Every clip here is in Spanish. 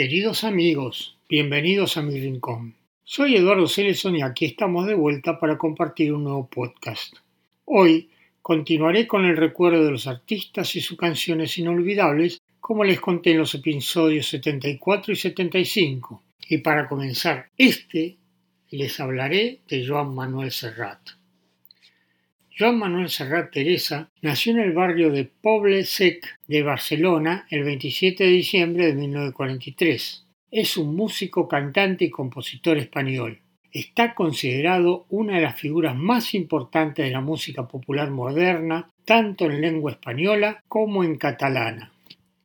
Queridos amigos, bienvenidos a mi rincón. Soy Eduardo Celeson y aquí estamos de vuelta para compartir un nuevo podcast. Hoy continuaré con el recuerdo de los artistas y sus canciones inolvidables, como les conté en los episodios 74 y 75. Y para comenzar este, les hablaré de Joan Manuel Serrat. Joan Manuel Serrat Teresa nació en el barrio de Poble Sec de Barcelona el 27 de diciembre de 1943. Es un músico, cantante y compositor español. Está considerado una de las figuras más importantes de la música popular moderna, tanto en lengua española como en catalana.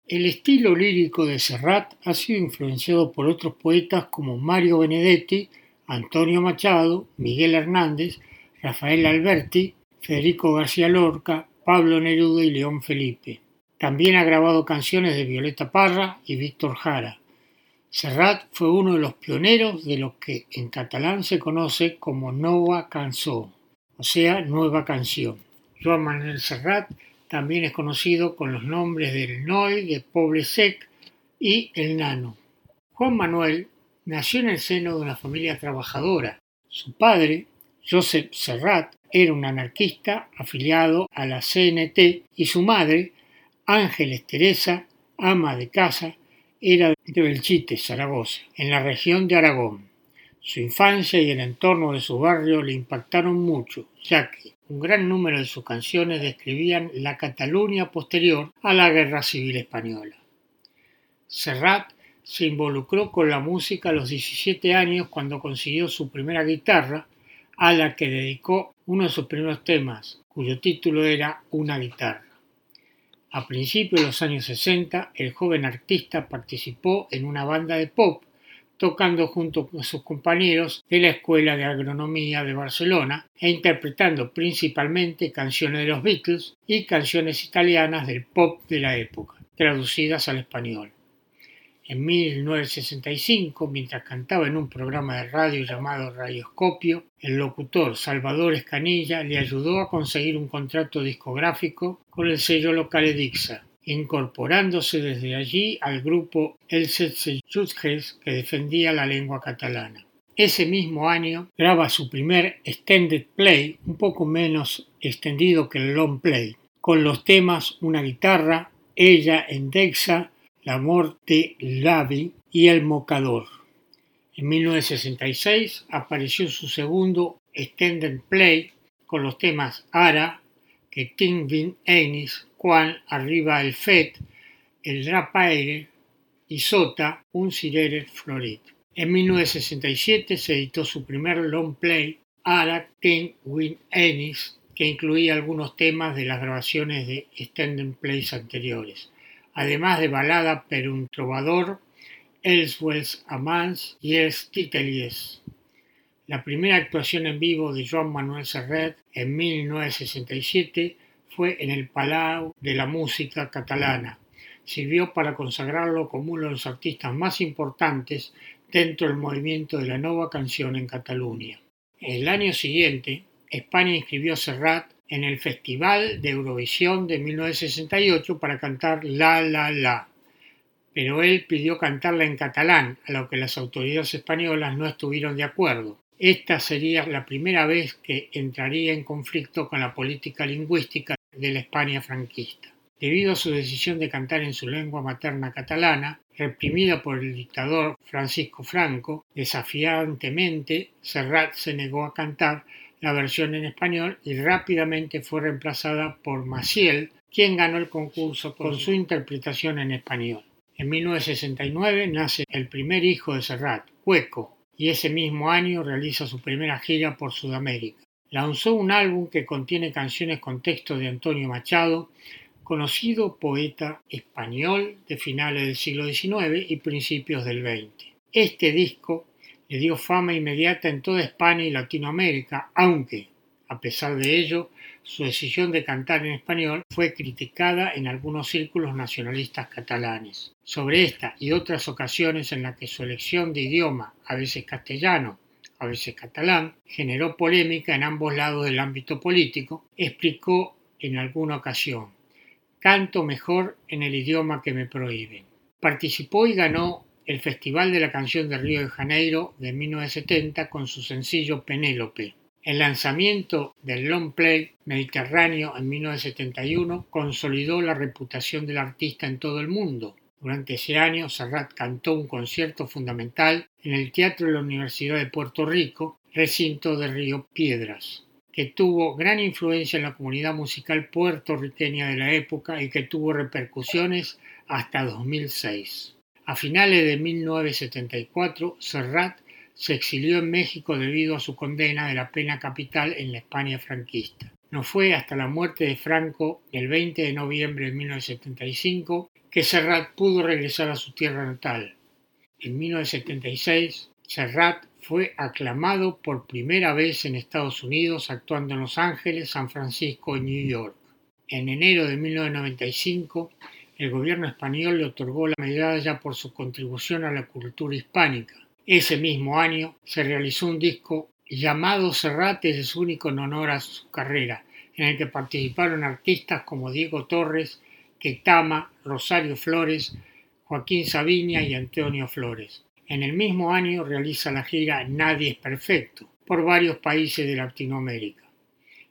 El estilo lírico de Serrat ha sido influenciado por otros poetas como Mario Benedetti, Antonio Machado, Miguel Hernández, Rafael Alberti, Federico García Lorca, Pablo Neruda y León Felipe. También ha grabado canciones de Violeta Parra y Víctor Jara. Serrat fue uno de los pioneros de lo que en catalán se conoce como Nova Cançó, o sea, nueva canción. Joan Manuel Serrat también es conocido con los nombres del Noi, de Poble Sec y El Nano. Juan Manuel nació en el seno de una familia trabajadora. Su padre, Joseph Serrat, era un anarquista afiliado a la CNT y su madre, Ángeles Teresa, ama de casa, era de Belchite, Zaragoza, en la región de Aragón. Su infancia y el entorno de su barrio le impactaron mucho, ya que un gran número de sus canciones describían la Cataluña posterior a la Guerra Civil Española. Serrat se involucró con la música a los 17 años cuando consiguió su primera guitarra a la que dedicó uno de sus primeros temas, cuyo título era Una guitarra. A principios de los años 60, el joven artista participó en una banda de pop, tocando junto con sus compañeros de la Escuela de Agronomía de Barcelona e interpretando principalmente canciones de los Beatles y canciones italianas del pop de la época, traducidas al español. En 1965, mientras cantaba en un programa de radio llamado Radioscopio, el locutor Salvador Escanilla le ayudó a conseguir un contrato discográfico con el sello local Edixa, incorporándose desde allí al grupo El Setze Jutges que defendía la lengua catalana. Ese mismo año graba su primer extended play, un poco menos extendido que el long play, con los temas Una guitarra, Ella en Dexa la Morte Lavi y El Mocador. En 1966 apareció su segundo extended play con los temas Ara, que King Vin Ennis, Juan Arriba el Fet, El Drapaire y Sota, Un Cirere Florit. En 1967 se editó su primer long play, Ara King Win Ennis, que incluía algunos temas de las grabaciones de extended plays anteriores además de balada per un trovador, Els Amants y Els Titelies. La primera actuación en vivo de Joan Manuel Serret en 1967 fue en el Palau de la Música Catalana. Sirvió para consagrarlo como uno de los artistas más importantes dentro del movimiento de la nueva canción en Cataluña. El año siguiente, España inscribió a Serrat en el Festival de Eurovisión de 1968 para cantar La La La, pero él pidió cantarla en catalán, a lo que las autoridades españolas no estuvieron de acuerdo. Esta sería la primera vez que entraría en conflicto con la política lingüística de la España franquista. Debido a su decisión de cantar en su lengua materna catalana, reprimida por el dictador Francisco Franco, desafiantemente Serrat se negó a cantar la versión en español y rápidamente fue reemplazada por Maciel, quien ganó el concurso con su interpretación en español. En 1969 nace el primer hijo de Serrat, Cueco, y ese mismo año realiza su primera gira por Sudamérica. Lanzó un álbum que contiene canciones con texto de Antonio Machado, conocido poeta español de finales del siglo XIX y principios del XX. Este disco le dio fama inmediata en toda España y Latinoamérica, aunque, a pesar de ello, su decisión de cantar en español fue criticada en algunos círculos nacionalistas catalanes. Sobre esta y otras ocasiones en las que su elección de idioma, a veces castellano, a veces catalán, generó polémica en ambos lados del ámbito político, explicó en alguna ocasión, canto mejor en el idioma que me prohíben. Participó y ganó el Festival de la Canción de Río de Janeiro de 1970 con su sencillo Penélope. El lanzamiento del long play Mediterráneo en 1971 consolidó la reputación del artista en todo el mundo. Durante ese año, Serrat cantó un concierto fundamental en el Teatro de la Universidad de Puerto Rico, recinto de Río Piedras que tuvo gran influencia en la comunidad musical puertorriqueña de la época y que tuvo repercusiones hasta 2006. A finales de 1974, Serrat se exilió en México debido a su condena de la pena capital en la España franquista. No fue hasta la muerte de Franco el 20 de noviembre de 1975 que Serrat pudo regresar a su tierra natal. En 1976, Serrat fue aclamado por primera vez en Estados Unidos actuando en Los Ángeles, San Francisco y New York. En enero de 1995, el gobierno español le otorgó la medalla por su contribución a la cultura hispánica. Ese mismo año se realizó un disco llamado Serrate de su único en honor a su carrera, en el que participaron artistas como Diego Torres, Ketama, Rosario Flores, Joaquín Sabiña y Antonio Flores. En el mismo año realiza la gira Nadie es Perfecto por varios países de Latinoamérica.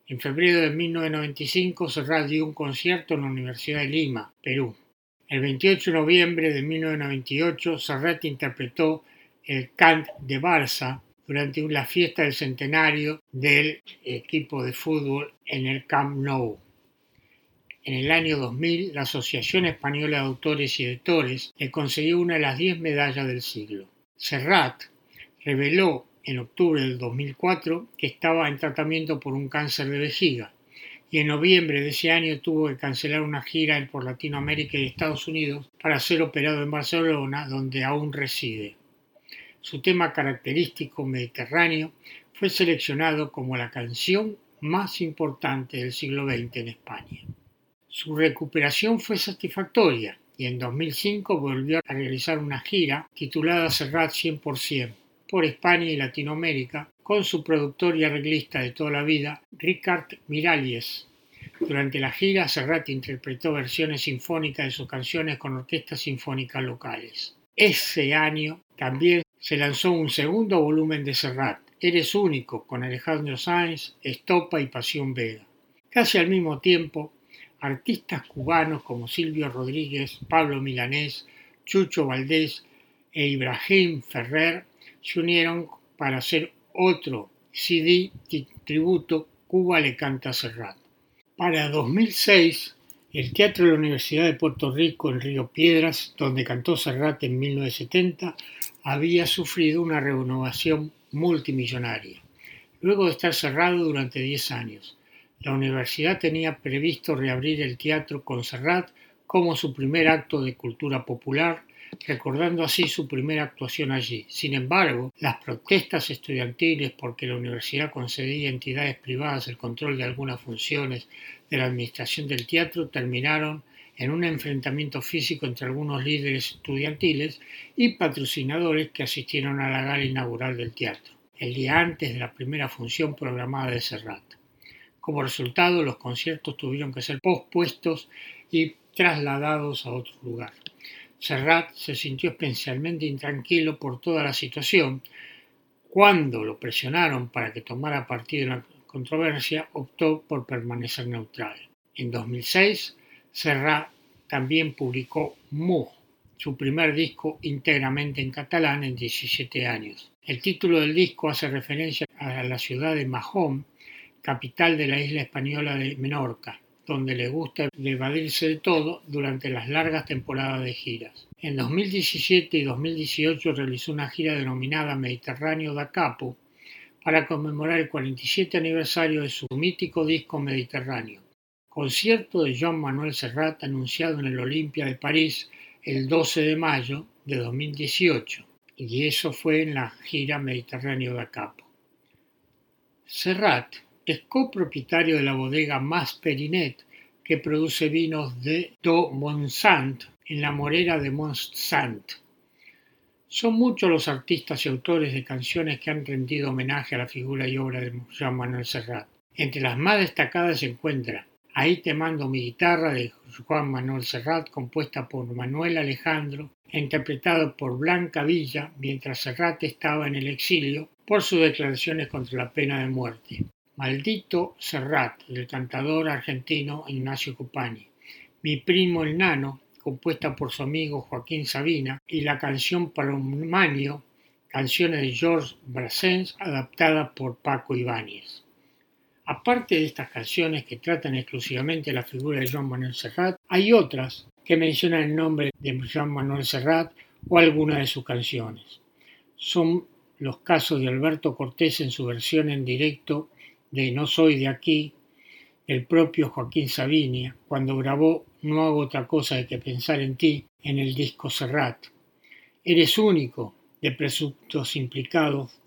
En febrero de 1995 Serrat dio un concierto en la Universidad de Lima, Perú. El 28 de noviembre de 1998 Serrat interpretó el Cant de Barça durante la fiesta del centenario del equipo de fútbol en el Camp Nou. En el año 2000, la Asociación Española de Autores y Editores le concedió una de las diez medallas del siglo. Serrat reveló en octubre del 2004 que estaba en tratamiento por un cáncer de vejiga y en noviembre de ese año tuvo que cancelar una gira por Latinoamérica y Estados Unidos para ser operado en Barcelona, donde aún reside. Su tema característico mediterráneo fue seleccionado como la canción más importante del siglo XX en España. Su recuperación fue satisfactoria y en 2005 volvió a realizar una gira titulada Serrat 100% por España y Latinoamérica con su productor y arreglista de toda la vida, Ricard Miralles. Durante la gira, Serrat interpretó versiones sinfónicas de sus canciones con orquestas sinfónicas locales. Ese año también se lanzó un segundo volumen de Serrat, Eres único, con Alejandro Sáenz, Estopa y Pasión Vega. Casi al mismo tiempo, artistas cubanos como Silvio Rodríguez, Pablo Milanés, Chucho Valdés e Ibrahim Ferrer se unieron para hacer otro CD tributo Cuba le canta a Serrat. Para 2006, el Teatro de la Universidad de Puerto Rico en Río Piedras, donde cantó Serrat en 1970, había sufrido una renovación multimillonaria, luego de estar cerrado durante 10 años. La universidad tenía previsto reabrir el teatro con Serrat como su primer acto de cultura popular, recordando así su primera actuación allí. Sin embargo, las protestas estudiantiles porque la universidad concedía a entidades privadas el control de algunas funciones de la administración del teatro terminaron en un enfrentamiento físico entre algunos líderes estudiantiles y patrocinadores que asistieron a la gala inaugural del teatro, el día antes de la primera función programada de Serrat. Como resultado, los conciertos tuvieron que ser pospuestos y trasladados a otro lugar. Serrat se sintió especialmente intranquilo por toda la situación. Cuando lo presionaron para que tomara partido en la controversia, optó por permanecer neutral. En 2006, Serrat también publicó Mu, su primer disco íntegramente en catalán en 17 años. El título del disco hace referencia a la ciudad de Mahón, capital de la isla española de Menorca, donde le gusta evadirse de todo durante las largas temporadas de giras. En 2017 y 2018 realizó una gira denominada Mediterráneo da Capo para conmemorar el 47 aniversario de su mítico disco Mediterráneo. Concierto de Jean Manuel Serrat anunciado en el Olimpia de París el 12 de mayo de 2018 y eso fue en la gira Mediterráneo da Capo. Serrat es copropietario de la bodega Mas Perinet, que produce vinos de Do Monsant en la morera de Monsant. Son muchos los artistas y autores de canciones que han rendido homenaje a la figura y obra de Jean Manuel Serrat. Entre las más destacadas se encuentra Ahí te mando mi guitarra de Juan Manuel Serrat, compuesta por Manuel Alejandro, interpretado por Blanca Villa mientras Serrat estaba en el exilio por sus declaraciones contra la pena de muerte. Maldito Serrat, del cantador argentino Ignacio Cupani. Mi primo el Nano, compuesta por su amigo Joaquín Sabina, y la canción para un manio, canciones de Georges Brassens adaptada por Paco Ibáñez. Aparte de estas canciones que tratan exclusivamente la figura de Joan Manuel Serrat, hay otras que mencionan el nombre de Joan Manuel Serrat o alguna de sus canciones. Son los casos de Alberto Cortés en su versión en directo de No soy de aquí, el propio Joaquín Sabinia, cuando grabó No hago otra cosa que pensar en ti en el disco Serrat. Eres único de presuntos implicados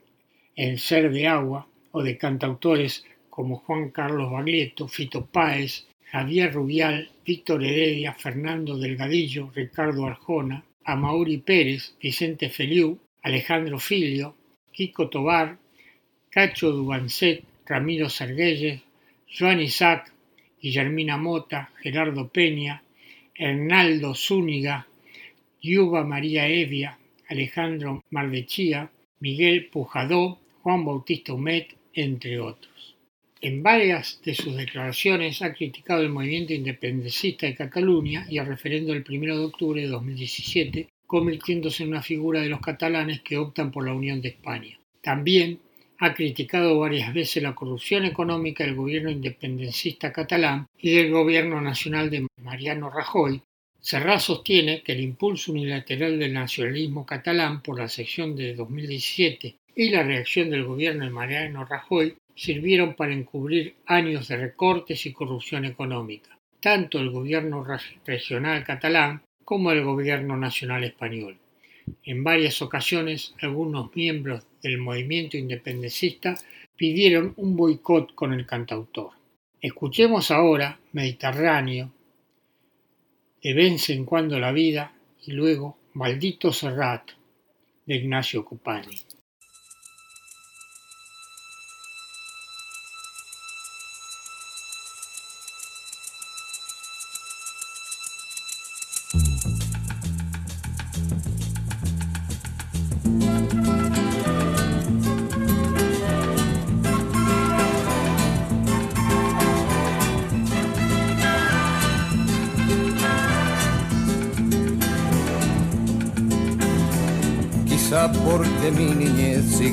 en Ser de Agua o de cantautores como Juan Carlos Baglietto, Fito Páez, Javier Rubial, Víctor Heredia, Fernando Delgadillo, Ricardo Arjona, Amaury Pérez, Vicente Feliu, Alejandro Filio, Kiko Tobar, Cacho Dubancet, Ramiro Sarguelles, Joan Isaac, Guillermina Mota, Gerardo Peña, Hernaldo Zúñiga, Yuba María Evia, Alejandro Mardechía, Miguel Pujadó, Juan Bautista Humet, entre otros. En varias de sus declaraciones ha criticado el movimiento independentista de Cataluña y el referendo del 1 de octubre de 2017, convirtiéndose en una figura de los catalanes que optan por la Unión de España. También ha criticado varias veces la corrupción económica del gobierno independentista catalán y del gobierno nacional de Mariano Rajoy. Serra sostiene que el impulso unilateral del nacionalismo catalán por la sección de 2017 y la reacción del gobierno de Mariano Rajoy sirvieron para encubrir años de recortes y corrupción económica, tanto el gobierno regional catalán como el gobierno nacional español. En varias ocasiones, algunos miembros del movimiento independentista pidieron un boicot con el cantautor. Escuchemos ahora Mediterráneo, de Vence en cuando la vida y luego Maldito Serrat de Ignacio Cupani.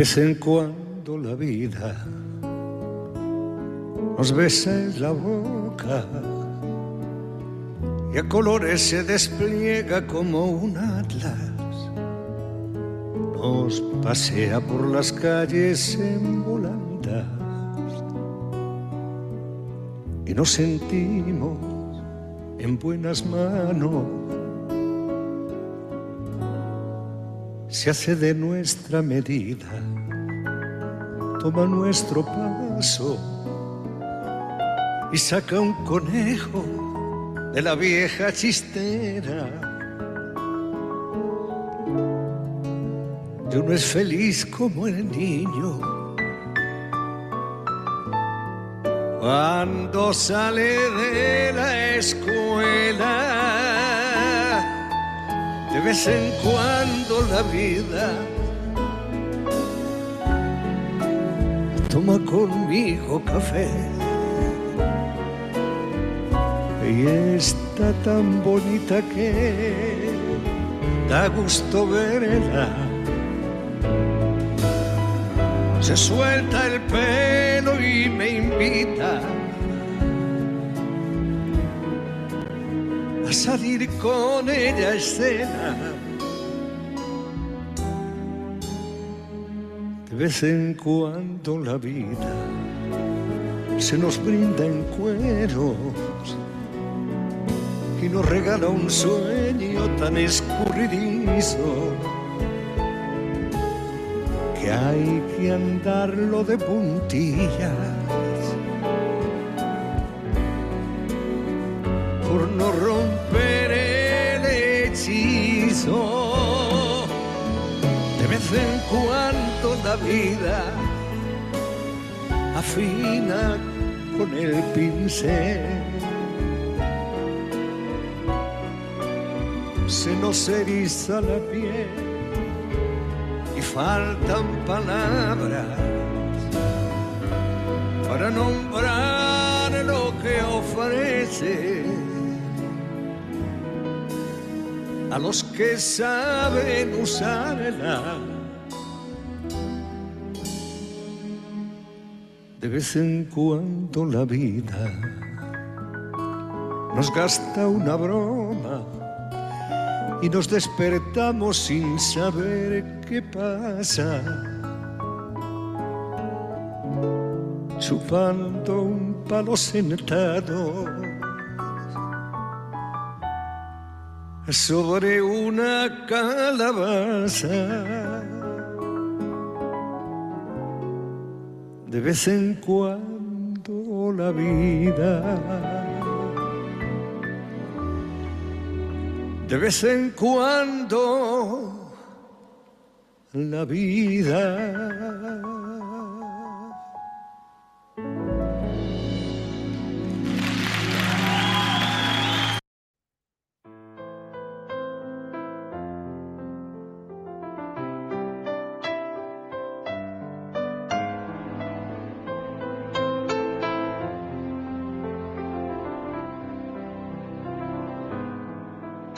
vez en cuando la vida nos besa en la boca y a colores se despliega como un atlas. Nos pasea por las calles en volandas y nos sentimos en buenas manos. Se hace de nuestra medida, toma nuestro paso y saca un conejo de la vieja chistera. Y uno es feliz como el niño cuando sale de la escuela. De vez en cuando la vida toma conmigo café y está tan bonita que da gusto verla. Se suelta el pelo y me invita salir con ella a escena. De vez en cuando la vida se nos brinda en cueros y nos regala un sueño tan escurridizo que hay que andarlo de puntillas por no romper en cuando la vida afina con el pincel. se nos eriza la piel y faltan palabras para nombrar lo que ofrece a los que saben usarla. De vez en cuando la vida nos gasta una broma y nos despertamos sin saber qué pasa. Chupando un palo sentado sobre una calabaza. De vez en cuando la vida de vez en cuando la vida.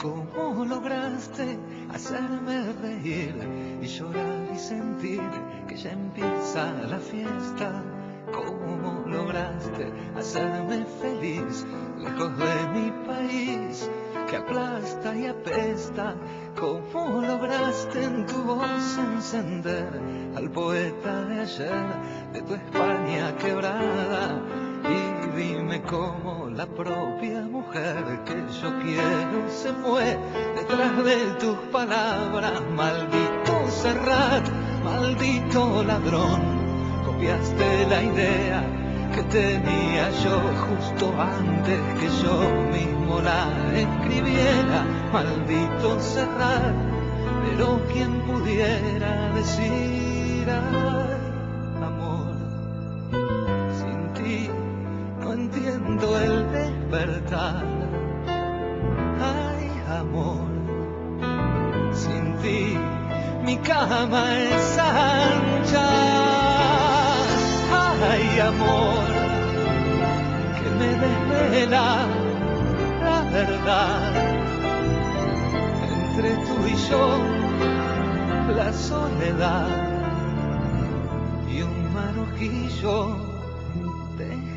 ¿Cómo lograste hacerme reír y llorar y sentir que ya empieza la fiesta? ¿Cómo lograste hacerme feliz lejos de mi país? que aplasta y apesta. ¿Cómo lograste en tu voz encender al poeta de ayer, de tu España quebrada? Y dime cómo la propia mujer que yo quiero se fue detrás de tus palabras. Maldito Serrat, maldito ladrón, copiaste la idea que tenía yo justo antes que yo mismo la escribiera, maldito cerrar, pero quien pudiera decir, es ancha ay amor, que me desvela la verdad. Entre tú y yo, la soledad y un manojillo de.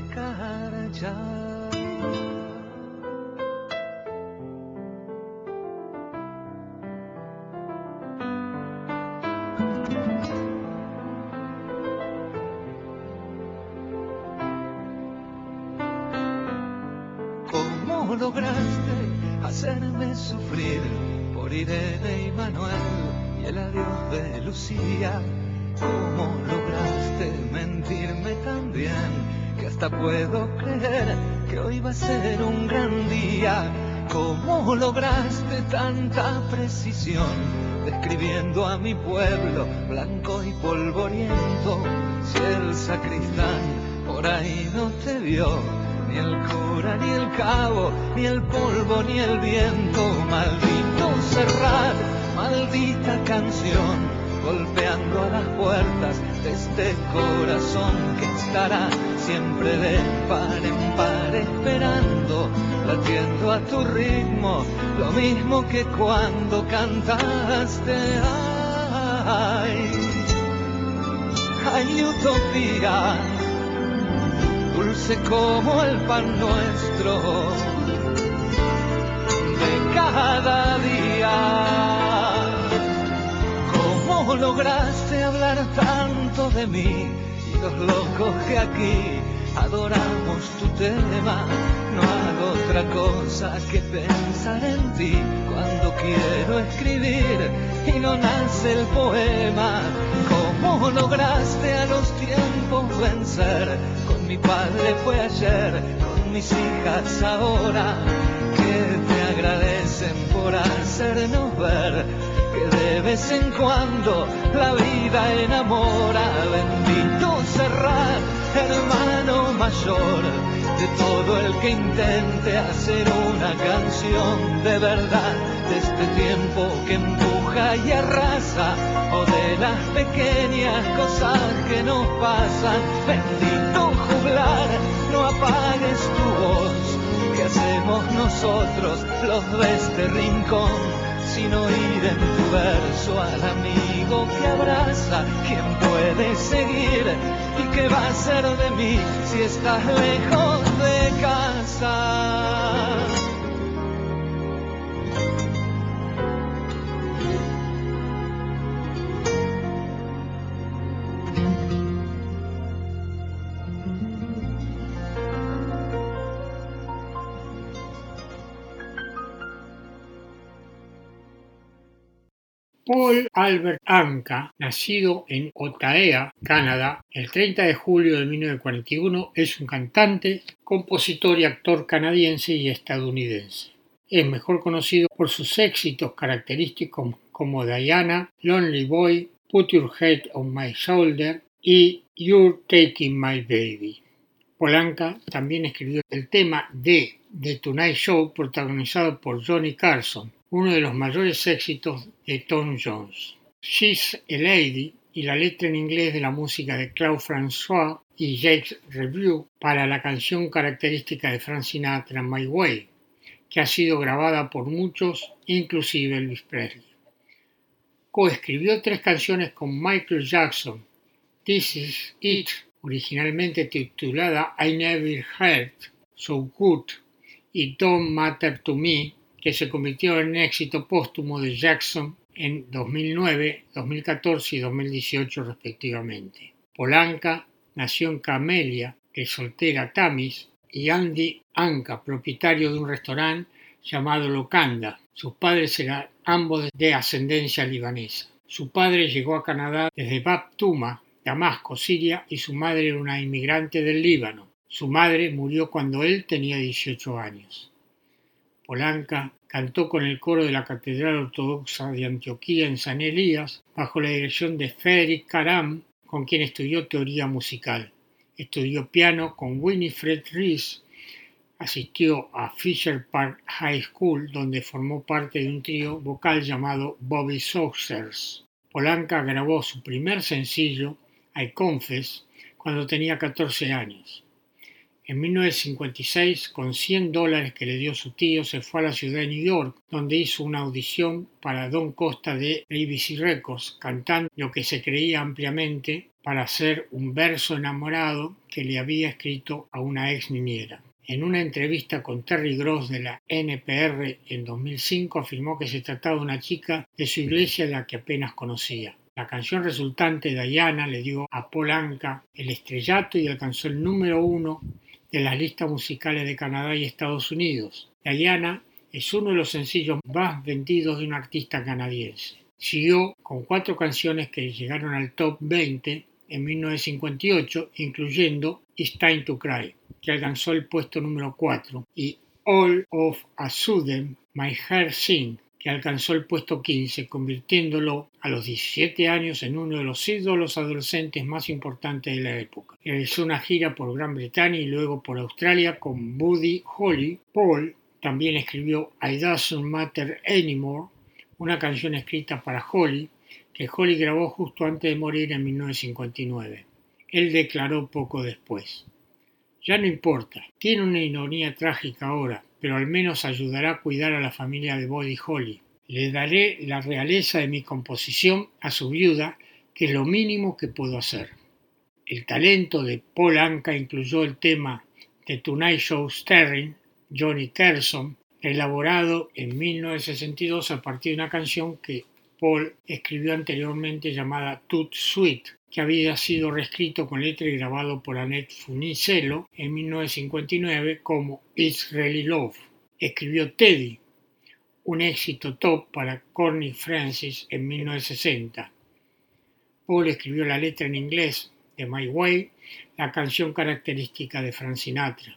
Manuel y el adiós de Lucía. ¿Cómo lograste mentirme tan bien que hasta puedo creer que hoy va a ser un gran día? ¿Cómo lograste tanta precisión describiendo a mi pueblo blanco y polvoriento? Si el sacristán por ahí no te vio ni el cura, ni el cabo, ni el polvo, ni el viento. Maldito cerrar, maldita canción, golpeando a las puertas de este corazón que estará siempre de par en par esperando, latiendo a tu ritmo, lo mismo que cuando cantaste. Ay, ay, utopía dulce como el pan nuestro de cada día. ¿Cómo lograste hablar tanto de mí y los locos que aquí adoramos tu tema? No hago otra cosa que pensar en ti cuando quiero escribir y no nace el poema. ¿Cómo lograste a los tiempos vencer? mi padre fue ayer, con mis hijas ahora, que te agradecen por hacernos ver que de vez en cuando la vida enamora. Bendito cerrar, hermano mayor, de todo el que intente hacer una canción de verdad, de este tiempo que empuja y arrasa, o de las pequeñas cosas que nos pasan. Bendito no apagues tu voz. ¿Qué hacemos nosotros los de este rincón? Sino ir en tu verso al amigo que abraza, quien puede seguir y qué va a ser de mí si estás lejos de casa. Paul Albert Anka, nacido en Ottawa, Canadá, el 30 de julio de 1941, es un cantante, compositor y actor canadiense y estadounidense. Es mejor conocido por sus éxitos característicos como Diana, Lonely Boy, Put Your Head on My Shoulder y You're Taking My Baby. Polanca también escribió el tema de The Tonight Show protagonizado por Johnny Carson, uno de los mayores éxitos de Tom Jones. She's a Lady y la letra en inglés de la música de Claude François y Jacques Review para la canción característica de Frank Sinatra My Way, que ha sido grabada por muchos, inclusive Elvis Presley. Coescribió tres canciones con Michael Jackson, This Is It, originalmente titulada I Never Heard So Good y Don't Matter to Me, que se convirtió en un éxito póstumo de Jackson en 2009, 2014 y 2018 respectivamente. Polanca nació en Camelia, de soltera Tamis, y Andy Anka, propietario de un restaurante llamado Locanda. Sus padres eran ambos de ascendencia libanesa. Su padre llegó a Canadá desde Bab Tuma, Damasco, Siria, y su madre era una inmigrante del Líbano. Su madre murió cuando él tenía 18 años. Polanca cantó con el coro de la Catedral Ortodoxa de Antioquía en San Elías, bajo la dirección de Frederick Karam, con quien estudió teoría musical. Estudió piano con Winifred Rees, asistió a Fisher Park High School, donde formó parte de un trío vocal llamado Bobby Saucers. Polanca grabó su primer sencillo, I Confess, cuando tenía 14 años. En 1956, con 100 dólares que le dio su tío, se fue a la ciudad de New York, donde hizo una audición para Don Costa de ABC Records, cantando lo que se creía ampliamente para hacer un verso enamorado que le había escrito a una ex niñera. En una entrevista con Terry Gross de la NPR en 2005 afirmó que se trataba de una chica de su iglesia la que apenas conocía. La canción resultante, Diana, le dio a Polanca el estrellato y alcanzó el número uno de las listas musicales de Canadá y Estados Unidos. Diana es uno de los sencillos más vendidos de un artista canadiense. Siguió con cuatro canciones que llegaron al top 20 en 1958, incluyendo It's Time to Cry, que alcanzó el puesto número 4, y All of a Sudden, My Heart Sing, alcanzó el puesto 15, convirtiéndolo a los 17 años en uno de los ídolos adolescentes más importantes de la época. Realizó una gira por Gran Bretaña y luego por Australia con Buddy Holly. Paul también escribió I Doesn't Matter Anymore, una canción escrita para Holly, que Holly grabó justo antes de morir en 1959. Él declaró poco después. Ya no importa, tiene una ironía trágica ahora, pero al menos ayudará a cuidar a la familia de Body Holly. Le daré la realeza de mi composición a su viuda, que es lo mínimo que puedo hacer. El talento de Paul Anka incluyó el tema de Tonight Show Starring Johnny Carson, elaborado en 1962 a partir de una canción que Paul escribió anteriormente llamada Tut Sweet, que había sido reescrito con letra y grabado por Annette Funicello en 1959 como It's Really Love. Escribió Teddy, un éxito top para Corny Francis en 1960. Paul escribió la letra en inglés de My Way, la canción característica de Frank Sinatra.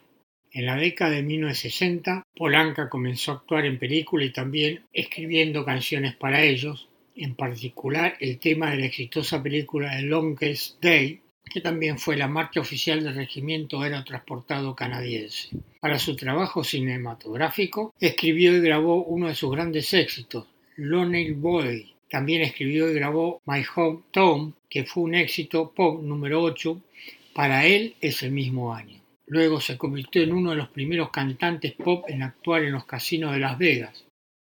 En la década de 1960, Polanca comenzó a actuar en películas y también escribiendo canciones para ellos, en particular el tema de la exitosa película The Longest Day, que también fue la marcha oficial del regimiento aerotransportado canadiense. Para su trabajo cinematográfico, escribió y grabó uno de sus grandes éxitos, Lonely Boy. También escribió y grabó My Hometown, que fue un éxito pop número 8 para él ese mismo año. Luego se convirtió en uno de los primeros cantantes pop en actuar en los casinos de Las Vegas.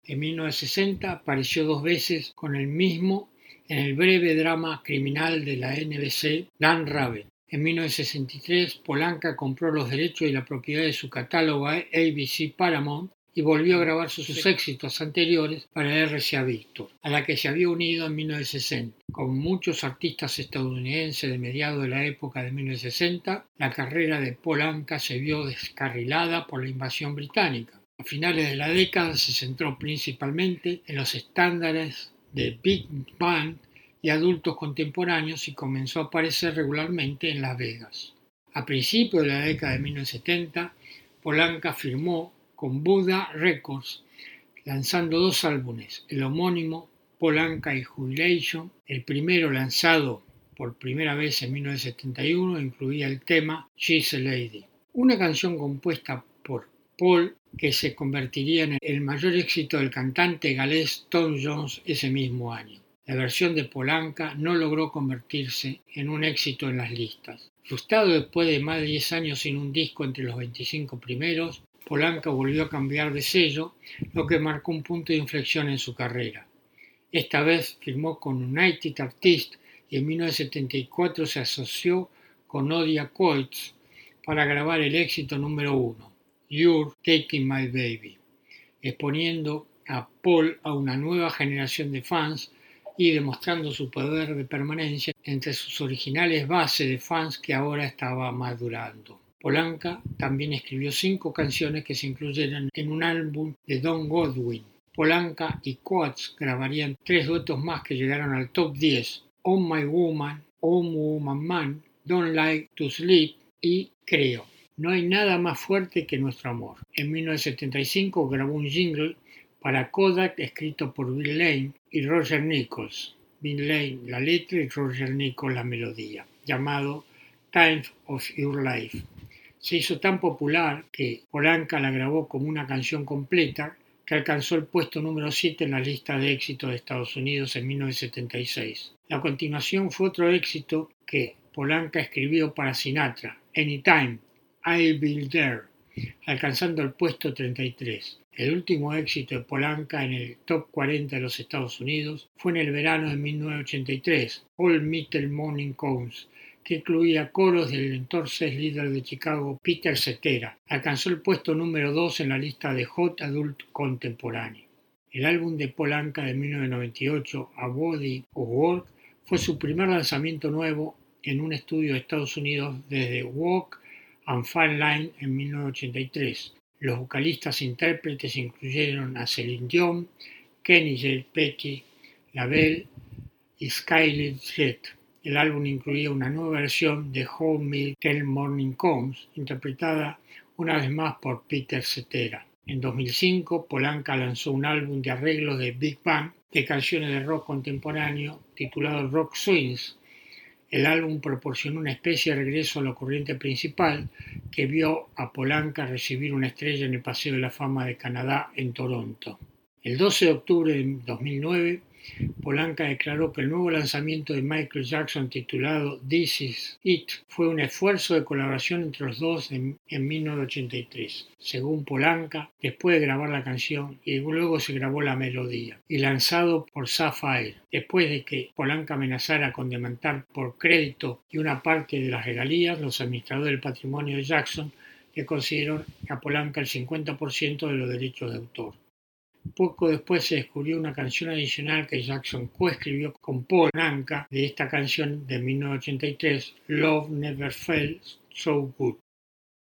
En 1960 apareció dos veces con el mismo en el breve drama criminal de la NBC Dan Raven. En 1963, Polanca compró los derechos y la propiedad de su catálogo a ABC Paramount y volvió a grabar sus éxitos anteriores para RCA Victor, a la que se había unido en 1960. Con muchos artistas estadounidenses de mediados de la época de 1960, la carrera de Polanca se vio descarrilada por la invasión británica. A finales de la década se centró principalmente en los estándares de Big Band y adultos contemporáneos y comenzó a aparecer regularmente en Las Vegas. A principios de la década de 1970, Polanca firmó con Buddha Records, lanzando dos álbumes, el homónimo Polanca y Jubilation, el primero lanzado por primera vez en 1971 incluía el tema She's a Lady, una canción compuesta por Paul que se convertiría en el mayor éxito del cantante galés Tom Jones ese mismo año. La versión de Polanca no logró convertirse en un éxito en las listas. Frustrado después de más de 10 años sin un disco entre los 25 primeros, Polanca volvió a cambiar de sello, lo que marcó un punto de inflexión en su carrera. Esta vez firmó con United Artists y en 1974 se asoció con Odia Coates para grabar el éxito número uno, You're Taking My Baby. exponiendo a Paul a una nueva generación de fans y demostrando su poder de permanencia entre sus originales bases de fans que ahora estaba madurando. Polanca también escribió cinco canciones que se incluyeron en un álbum de Don Godwin. Polanca y Coates grabarían tres duetos más que llegaron al top 10, On My Woman, On Woman Man, Don't Like to Sleep y Creo. No hay nada más fuerte que nuestro amor. En 1975 grabó un jingle para Kodak escrito por Bill Lane y Roger Nichols. Bill Lane la letra y Roger Nichols la melodía, llamado Time of Your Life. Se hizo tan popular que Polanca la grabó como una canción completa que alcanzó el puesto número 7 en la lista de éxitos de Estados Unidos en 1976. La continuación fue otro éxito que Polanca escribió para Sinatra, Anytime, I'll Be There, alcanzando el puesto 33. El último éxito de Polanca en el top 40 de los Estados Unidos fue en el verano de 1983, All Metal Morning Comes, que incluía coros del entonces líder de Chicago, Peter Cetera. Alcanzó el puesto número 2 en la lista de Hot Adult Contemporáneo. El álbum de Polanca de 1998, A Body of Work, fue su primer lanzamiento nuevo en un estudio de Estados Unidos desde Walk and Fine Line en 1983. Los vocalistas e intérpretes incluyeron a Celine Dion, Kenny J. Petty, Labelle y Skyler Jet. El álbum incluía una nueva versión de Home Milk Tell Morning Comes, interpretada una vez más por Peter Cetera. En 2005, Polanca lanzó un álbum de arreglos de Big Bang de canciones de rock contemporáneo titulado Rock Swings, el álbum proporcionó una especie de regreso a la corriente principal que vio a Polanca recibir una estrella en el Paseo de la Fama de Canadá en Toronto. El 12 de octubre de 2009, Polanca declaró que el nuevo lanzamiento de Michael Jackson titulado This Is It fue un esfuerzo de colaboración entre los dos en, 1983. Según Polanca, después de grabar la canción y luego se grabó la melodía y lanzado por Sapphire, después de que Polanca amenazara con demandar por crédito y una parte de las regalías, los administradores del patrimonio de Jackson le consideraron a Polanca el 50% de los derechos de autor. Poco después se descubrió una canción adicional que Jackson coescribió con Paul Anka de esta canción de 1983, Love Never Felt So Good.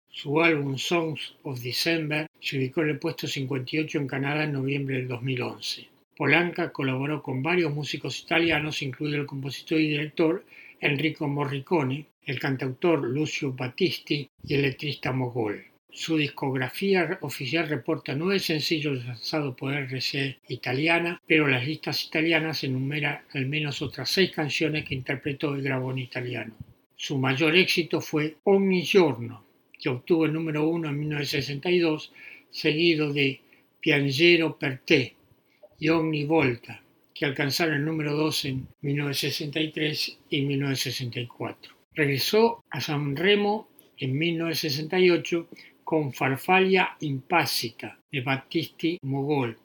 Su álbum Songs of December se ubicó en el puesto 58 en Canadá en noviembre del 2011. Polanca colaboró con varios músicos italianos, incluido el compositor y director Enrico Morricone, el cantautor Lucio Battisti y el letrista Mogol. Su discografía oficial reporta nueve sencillos lanzados por RCA italiana, pero las listas italianas enumeran al menos otras seis canciones que interpretó y grabó en italiano. Su mayor éxito fue Ogni giorno, que obtuvo el número uno en 1962, seguido de Piangero per te y Ogni volta, que alcanzaron el número dos en 1963 y 1964. Regresó a San Remo en 1968 con Farfalla Impácita de Battisti Mogol.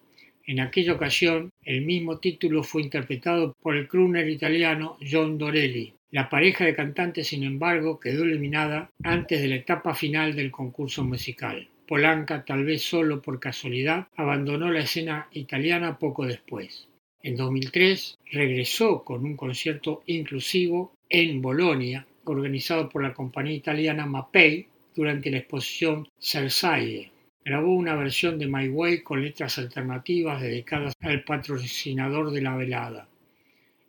En aquella ocasión, el mismo título fue interpretado por el crooner italiano John Dorelli. La pareja de cantantes, sin embargo, quedó eliminada antes de la etapa final del concurso musical. Polanca, tal vez solo por casualidad, abandonó la escena italiana poco después. En 2003 regresó con un concierto inclusivo en Bolonia, organizado por la compañía italiana Mapei, durante la exposición Cersaie. Grabó una versión de My Way con letras alternativas dedicadas al patrocinador de la velada.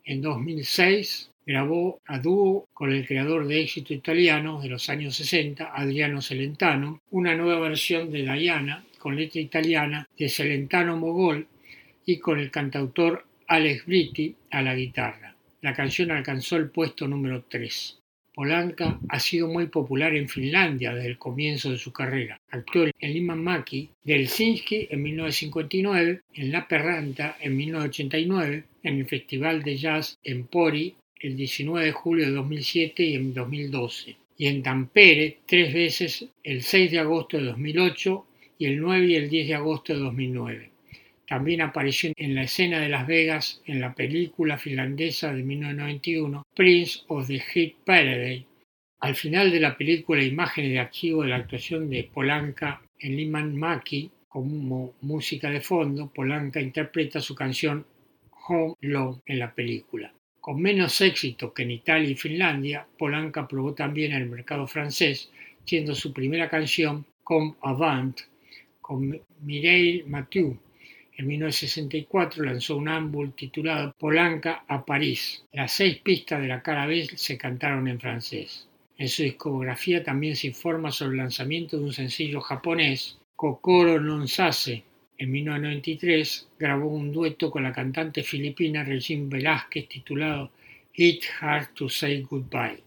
En 2006 grabó a dúo con el creador de éxito italiano de los años 60, Adriano Celentano, una nueva versión de Diana con letra italiana de Celentano Mogol y con el cantautor Alex Britti a la guitarra. La canción alcanzó el puesto número 3. Polanca ha sido muy popular en Finlandia desde el comienzo de su carrera. Actuó en Limanmäki de Helsinki en 1959, en La Perranta en 1989, en el Festival de Jazz en Pori el 19 de julio de 2007 y en 2012, y en Tampere tres veces el 6 de agosto de 2008 y el 9 y el 10 de agosto de 2009. También apareció en la escena de Las Vegas en la película finlandesa de 1991 Prince of the Hit Parade. Al final de la película imágenes de archivo de la actuación de Polanca en Liman Maki como música de fondo, Polanca interpreta su canción Home Alone en la película. Con menos éxito que en Italia y Finlandia, Polanca probó también el mercado francés, siendo su primera canción Comme Avant con Mireille Mathieu. En 1964 lanzó un álbum titulado Polanca a París. Las seis pistas de la cara B se cantaron en francés. En su discografía también se informa sobre el lanzamiento de un sencillo japonés, Kokoro non Sase. En 1993 grabó un dueto con la cantante filipina Regine Velázquez titulado It's Hard to Say Goodbye,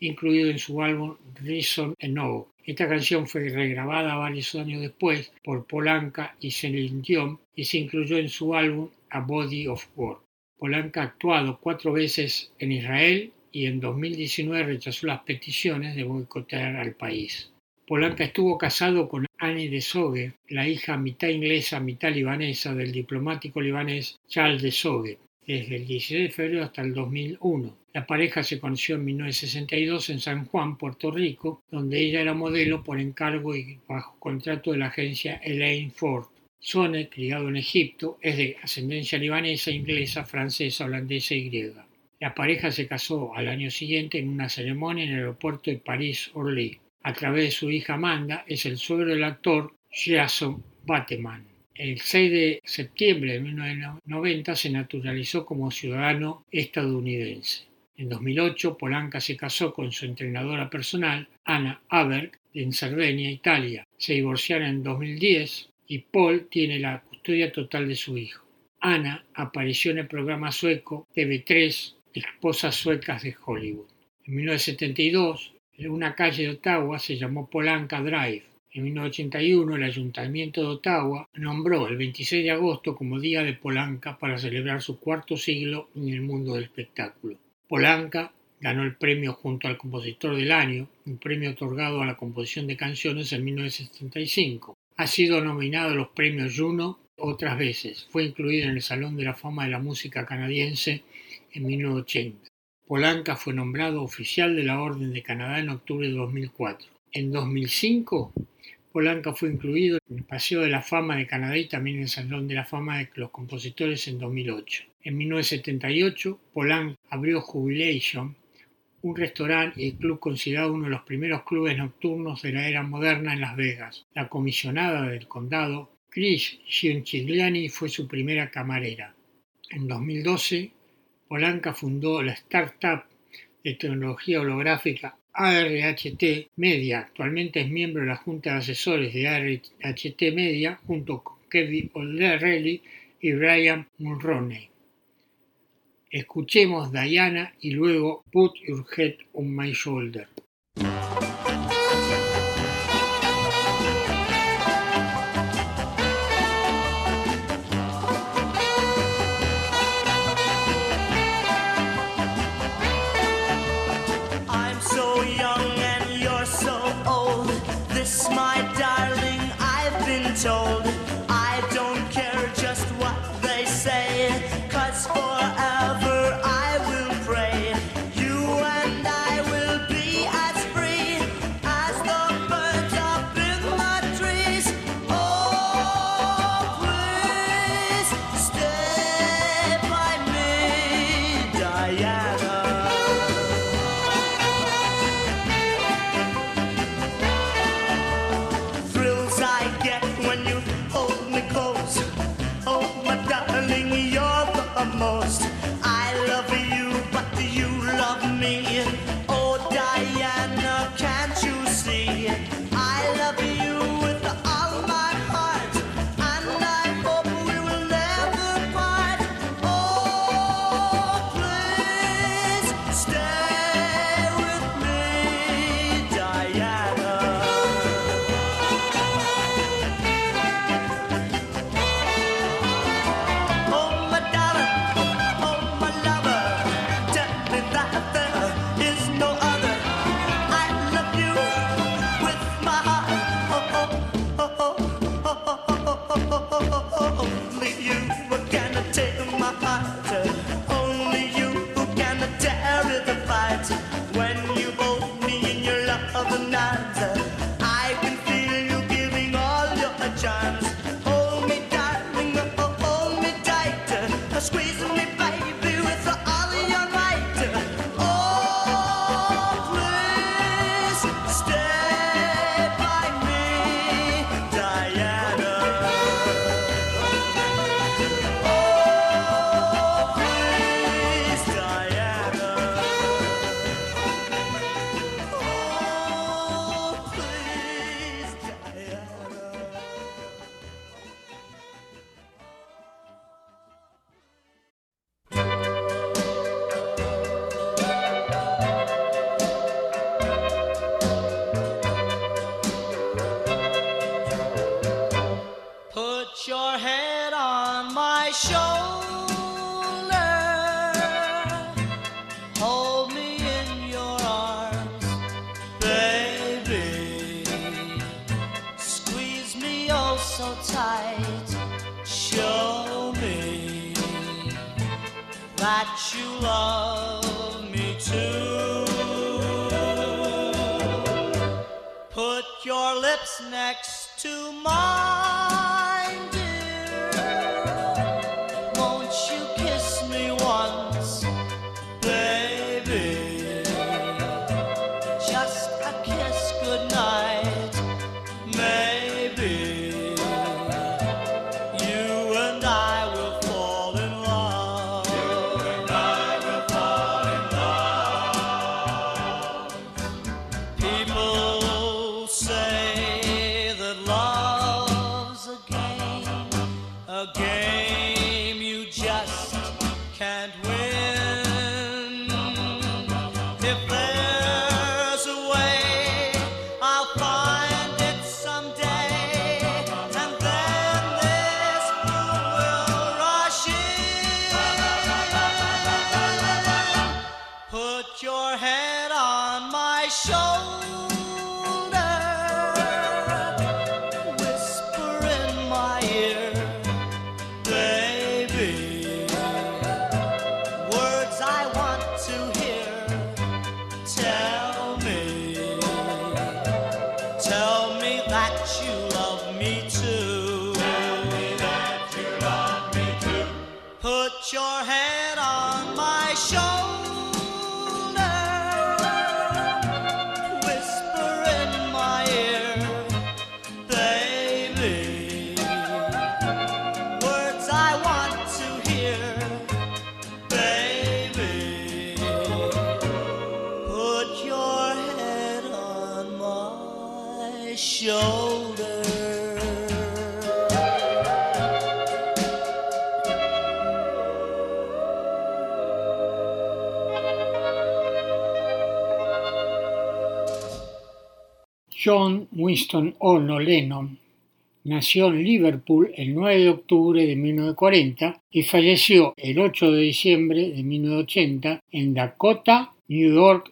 incluido en su álbum Reason Enough. Esta canción fue regrabada varios años después por Polanca y Celine Dion y se incluyó en su álbum A Body of Work. Polanca ha actuado cuatro veces en Israel y en 2019 rechazó las peticiones de boicotear al país. Polanca estuvo casado con Annie de Sogue, la hija mitad inglesa, mitad libanesa del diplomático libanés Charles de Sogue, desde el 16 de febrero hasta el 2001. La pareja se conoció en 1962 en San Juan, Puerto Rico, donde ella era modelo por encargo y bajo contrato de la agencia Elaine Ford. Sone, criado en Egipto, es de ascendencia libanesa, inglesa, francesa, holandesa y griega. La pareja se casó al año siguiente en una ceremonia en el aeropuerto de París-Orly. A través de su hija Amanda, es el suegro del actor Jason Bateman. El 6 de septiembre de 1990 se naturalizó como ciudadano estadounidense. En 2008, Polanca se casó con su entrenadora personal, Anna Aberg, en Cerdeña, Italia. Se divorciaron en 2010 y Paul tiene la custodia total de su hijo. Anna apareció en el programa sueco TV3 Esposas suecas de Hollywood. En 1972, una calle de Ottawa se llamó Polanca Drive. En 1981, el Ayuntamiento de Ottawa nombró el 26 de agosto como Día de Polanca para celebrar su cuarto siglo en el mundo del espectáculo. Polanca ganó el premio junto al Compositor del Año, un premio otorgado a la composición de canciones en 1975. Ha sido nominado a los premios Juno otras veces. Fue incluido en el Salón de la Fama de la Música Canadiense en 1980. Polanca fue nombrado oficial de la Orden de Canadá en octubre de 2004. En 2005, Polanca fue incluido en el Paseo de la Fama de Canadá y también en el Salón de la Fama de los Compositores en 2008. En 1978, Polanca abrió Jubilation, un restaurante y club considerado uno de los primeros clubes nocturnos de la era moderna en Las Vegas. La comisionada del condado, Chris Ciancigliani, fue su primera camarera. En 2012, Polanca fundó la startup de tecnología holográfica ARHT Media. Actualmente es miembro de la Junta de Asesores de ARHT Media junto con Kevin O'Reilly y Brian Mulroney. Escuchemos Diana y luego Put Your Head on My Shoulder. Winston Ono Lennon nació en Liverpool el 9 de octubre de 1940 y falleció el 8 de diciembre de 1980 en Dakota, New York,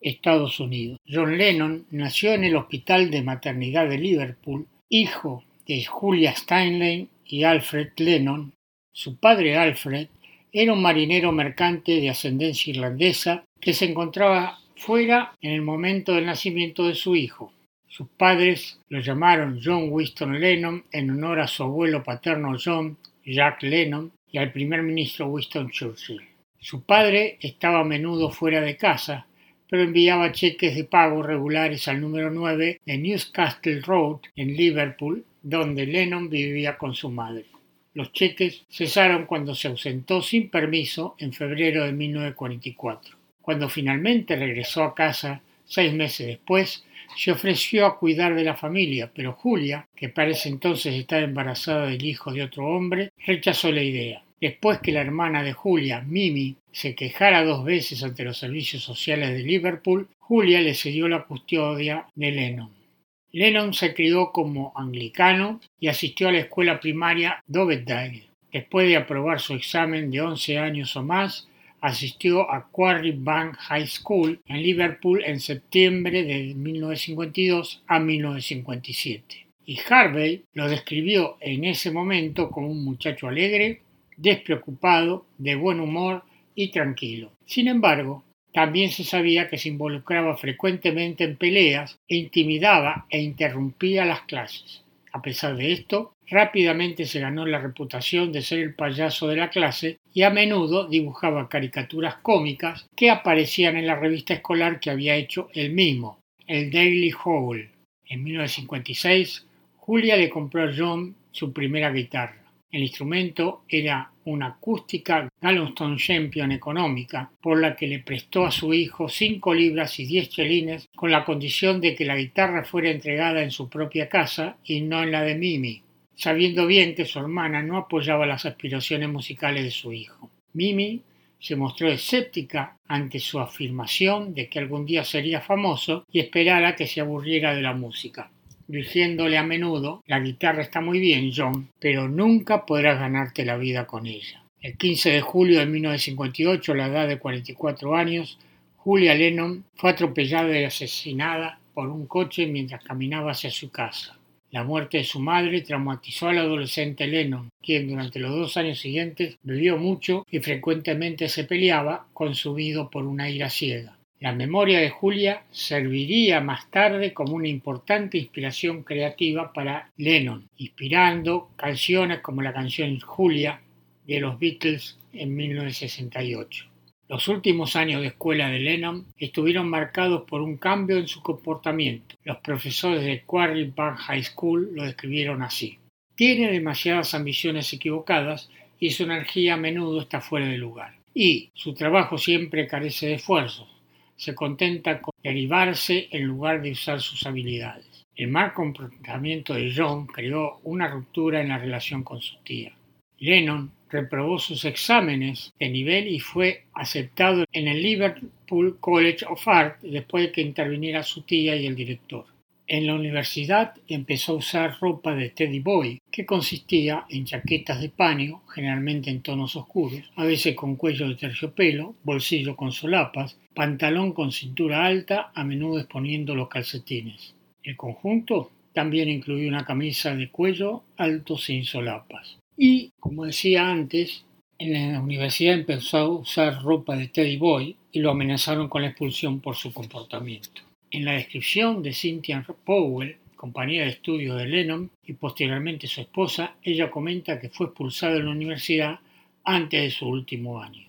Estados Unidos. John Lennon nació en el Hospital de Maternidad de Liverpool, hijo de Julia Steinlein y Alfred Lennon. Su padre Alfred era un marinero mercante de ascendencia irlandesa que se encontraba fuera en el momento del nacimiento de su hijo. Sus padres lo llamaron John Winston Lennon en honor a su abuelo paterno John Jack Lennon y al primer ministro Winston Churchill. Su padre estaba a menudo fuera de casa, pero enviaba cheques de pago regulares al número 9 de Newcastle Road en Liverpool, donde Lennon vivía con su madre. Los cheques cesaron cuando se ausentó sin permiso en febrero de 1944. Cuando finalmente regresó a casa, seis meses después, se ofreció a cuidar de la familia, pero Julia, que parece entonces estar embarazada del hijo de otro hombre, rechazó la idea. Después que la hermana de Julia, Mimi, se quejara dos veces ante los servicios sociales de Liverpool, Julia le cedió la custodia de Lennon. Lennon se crió como anglicano y asistió a la escuela primaria Dovedale. Después de aprobar su examen de 11 años o más, asistió a Quarry Bank High School en Liverpool en septiembre de 1952 a 1957. Y Harvey lo describió en ese momento como un muchacho alegre, despreocupado, de buen humor y tranquilo. Sin embargo, también se sabía que se involucraba frecuentemente en peleas intimidaba e interrumpía las clases. A pesar de esto, rápidamente se ganó la reputación de ser el payaso de la clase y a menudo dibujaba caricaturas cómicas que aparecían en la revista escolar que había hecho él mismo, el Daily Howl. En 1956, Julia le compró a John su primera guitarra. El instrumento era una acústica Galveston Champion económica, por la que le prestó a su hijo cinco libras y diez chelines con la condición de que la guitarra fuera entregada en su propia casa y no en la de Mimi, sabiendo bien que su hermana no apoyaba las aspiraciones musicales de su hijo. Mimi se mostró escéptica ante su afirmación de que algún día sería famoso y esperara que se aburriera de la música. Diciéndole a menudo La guitarra está muy bien, John, pero nunca podrás ganarte la vida con ella. El 15 de julio de 1958, a la edad de 44 años, Julia Lennon fue atropellada y asesinada por un coche mientras caminaba hacia su casa. La muerte de su madre traumatizó al adolescente Lennon, quien durante los dos años siguientes bebió mucho y frecuentemente se peleaba, consumido por una ira ciega. La memoria de Julia serviría más tarde como una importante inspiración creativa para Lennon, inspirando canciones como la canción Julia de los Beatles en 1968. Los últimos años de escuela de Lennon estuvieron marcados por un cambio en su comportamiento. Los profesores de Quarry Park High School lo describieron así. Tiene demasiadas ambiciones equivocadas y su energía a menudo está fuera de lugar. Y su trabajo siempre carece de esfuerzos. Se contenta con derivarse en lugar de usar sus habilidades. El mal comportamiento de John creó una ruptura en la relación con su tía. Lennon reprobó sus exámenes de nivel y fue aceptado en el Liverpool College of Art después de que interviniera su tía y el director. En la universidad empezó a usar ropa de Teddy Boy, que consistía en chaquetas de paño, generalmente en tonos oscuros, a veces con cuello de terciopelo, bolsillo con solapas, pantalón con cintura alta, a menudo exponiendo los calcetines. El conjunto también incluía una camisa de cuello alto sin solapas. Y, como decía antes, en la universidad empezó a usar ropa de Teddy Boy y lo amenazaron con la expulsión por su comportamiento. En la descripción de Cynthia Powell, compañera de estudio de Lennon y posteriormente su esposa, ella comenta que fue expulsado de la universidad antes de su último año.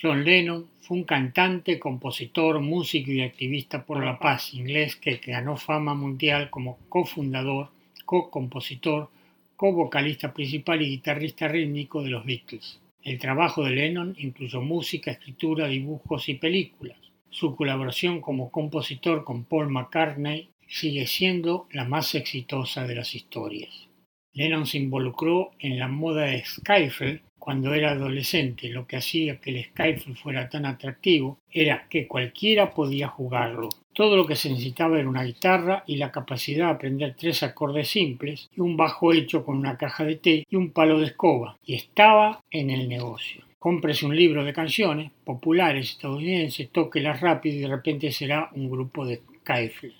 John Lennon fue un cantante, compositor, músico y activista por la paz inglés que ganó fama mundial como cofundador, co-compositor, co-vocalista principal y guitarrista rítmico de los Beatles. El trabajo de Lennon incluyó música, escritura, dibujos y películas. Su colaboración como compositor con Paul McCartney sigue siendo la más exitosa de las historias. Lennon se involucró en la moda de Skyfell cuando era adolescente. Lo que hacía que el Skyfell fuera tan atractivo era que cualquiera podía jugarlo. Todo lo que se necesitaba era una guitarra y la capacidad de aprender tres acordes simples y un bajo hecho con una caja de té y un palo de escoba, y estaba en el negocio. Cómprese un libro de canciones populares estadounidenses, tóquelas rápido y de repente será un grupo de Skyfell.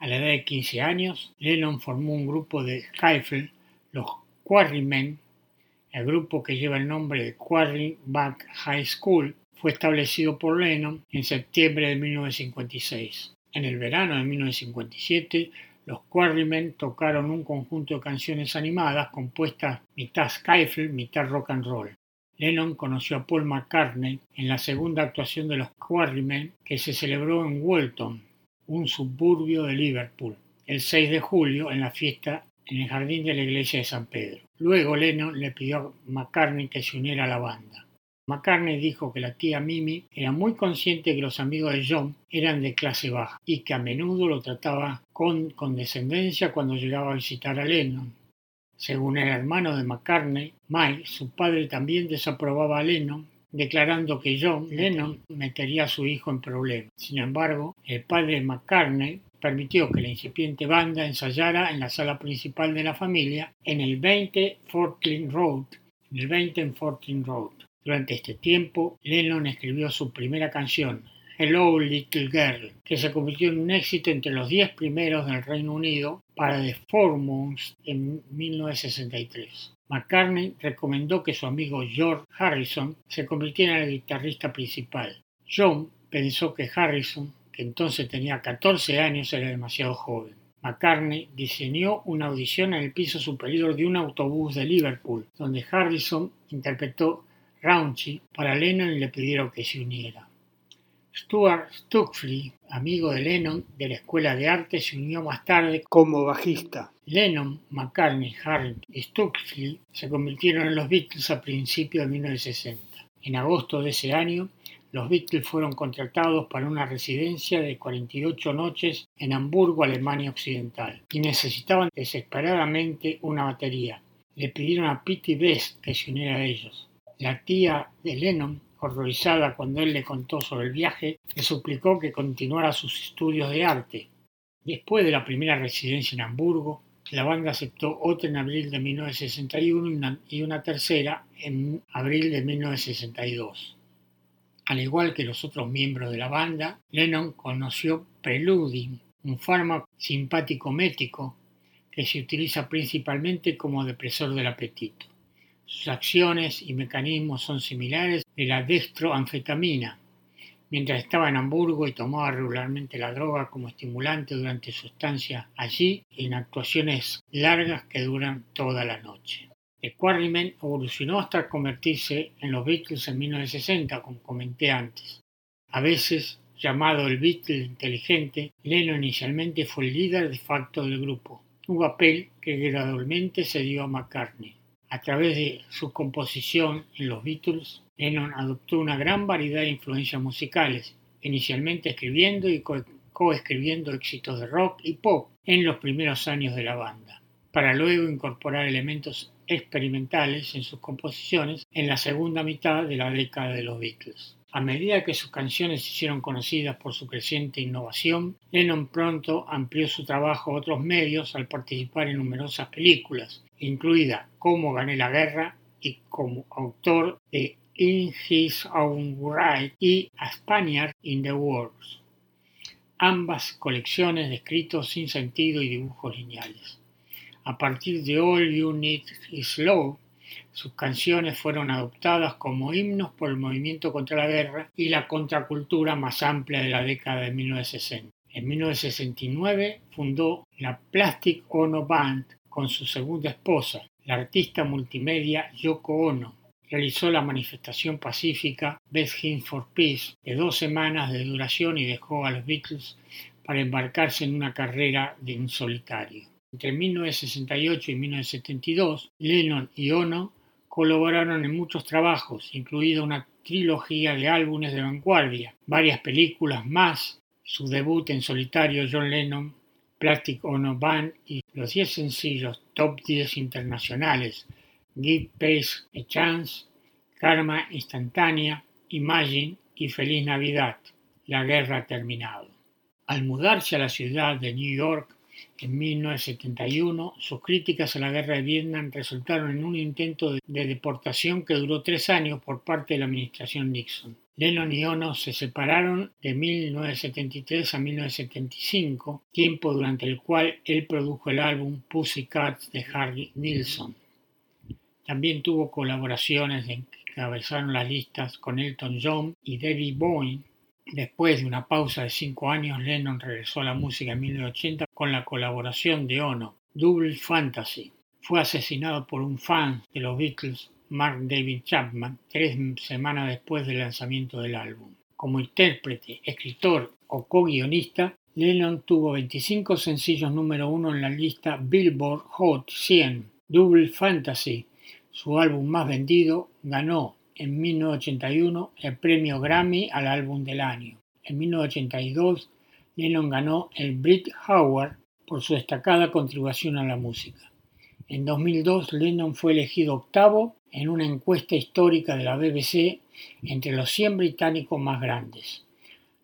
A la edad de 15 años, Lennon formó un grupo de Skyfell, los Quarrymen. El grupo que lleva el nombre de Quarry Back High School fue establecido por Lennon en septiembre de 1956. En el verano de 1957, los Quarrymen tocaron un conjunto de canciones animadas compuestas mitad skiffle, mitad rock and roll. Lennon conoció a Paul McCartney en la segunda actuación de los Quarrymen que se celebró en Walton, un suburbio de Liverpool, el 6 de julio en la fiesta en el jardín de la iglesia de San Pedro. Luego Lennon le pidió a McCartney que se uniera a la banda. McCartney dijo que la tía Mimi era muy consciente que los amigos de John eran de clase baja y que a menudo lo trataba con condescendencia cuando llegaba a visitar a Lennon. Según el hermano de McCartney, Mike, su padre también desaprobaba a Lennon, declarando que John Lennon metería a su hijo en problemas. Sin embargo, el padre de McCartney permitió que la incipiente banda ensayara en la sala principal de la familia en el 20 Fortin Road, en el 20 en Fortin Road. Durante este tiempo, Lennon escribió su primera canción, Hello Little Girl, que se convirtió en un éxito entre los diez primeros del Reino Unido para The Moons en 1963. McCartney recomendó que su amigo George Harrison se convirtiera en el guitarrista principal. John pensó que Harrison, que entonces tenía 14 años, era demasiado joven. McCartney diseñó una audición en el piso superior de un autobús de Liverpool, donde Harrison interpretó Raunchy para Lennon y le pidieron que se uniera. Stuart Stuckfly, amigo de Lennon de la Escuela de Arte, se unió más tarde como bajista. Lennon, McCartney, Harris y se convirtieron en los Beatles a principios de 1960. En agosto de ese año, los Beatles fueron contratados para una residencia de 48 noches en Hamburgo, Alemania Occidental, y necesitaban desesperadamente una batería. Le pidieron a Pete Best que se uniera a ellos. La tía de Lennon, horrorizada cuando él le contó sobre el viaje, le suplicó que continuara sus estudios de arte. Después de la primera residencia en Hamburgo, la banda aceptó otra en abril de 1961 y una, tercera en abril de 1962. Al igual que los otros miembros de la banda, Lennon conoció Preluding, un fármaco simpático mético que se utiliza principalmente como depresor del apetito. Sus acciones y mecanismos son similares de la dextroanfetamina. Mientras estaba en Hamburgo y tomaba regularmente la droga como estimulante durante su estancia allí, en actuaciones largas que duran toda la noche. Quarrymen evolucionó hasta convertirse en los Beatles en 1960, como comenté antes. A veces llamado el Beatle inteligente, Lennon inicialmente fue el líder de facto del grupo, un papel que gradualmente se dio a McCartney. A través de su composición en los Beatles, Lennon adoptó una gran variedad de influencias musicales, inicialmente escribiendo y coescribiendo éxitos de rock y pop en los primeros años de la banda, para luego incorporar elementos experimentales en sus composiciones en la segunda mitad de la década de los Beatles. A medida que sus canciones se hicieron conocidas por su creciente innovación, Lennon pronto amplió su trabajo a otros medios al participar en numerosas películas, incluida Cómo gané la guerra y como autor de In His Own Right y A Spaniard in the Wars, ambas colecciones de escritos sin sentido y dibujos lineales. A partir de All You Need Is Love, sus canciones fueron adoptadas como himnos por el movimiento contra la guerra y la contracultura más amplia de la década de 1960. En 1969 fundó la Plastic Ono Band con su segunda esposa, la artista multimedia Yoko Ono. Realizó la manifestación pacífica Best Hymn for Peace de dos semanas de duración y dejó a los Beatles para embarcarse en una carrera de solitario. Entre 1968 y 1972, Lennon y Ono colaboraron en muchos trabajos, incluida una trilogía de álbumes de vanguardia, varias películas más, su debut en solitario John Lennon, Plastic Ono Band y los 10 sencillos Top 10 internacionales, Give Pace a Chance, Karma Instantánea, Imagine y Feliz Navidad, La Guerra terminado. Al mudarse a la ciudad de New York, en 1971, sus críticas a la guerra de Vietnam resultaron en un intento de deportación que duró tres años por parte de la administración Nixon. Lennon y Ono se separaron de 1973 a 1975, tiempo durante el cual él produjo el álbum Pussycats de Harry Nilsson. También tuvo colaboraciones en que encabezaron las listas con Elton John y David Bowie, Después de una pausa de cinco años, Lennon regresó a la música en 1980 con la colaboración de Ono, Double Fantasy. Fue asesinado por un fan de los Beatles, Mark David Chapman, tres semanas después del lanzamiento del álbum. Como intérprete, escritor o co-guionista, Lennon tuvo 25 sencillos número uno en la lista Billboard Hot 100. Double Fantasy, su álbum más vendido, ganó en 1981 el premio Grammy al álbum del año. En 1982 Lennon ganó el Brit Howard por su destacada contribución a la música. En 2002 Lennon fue elegido octavo en una encuesta histórica de la BBC entre los 100 británicos más grandes.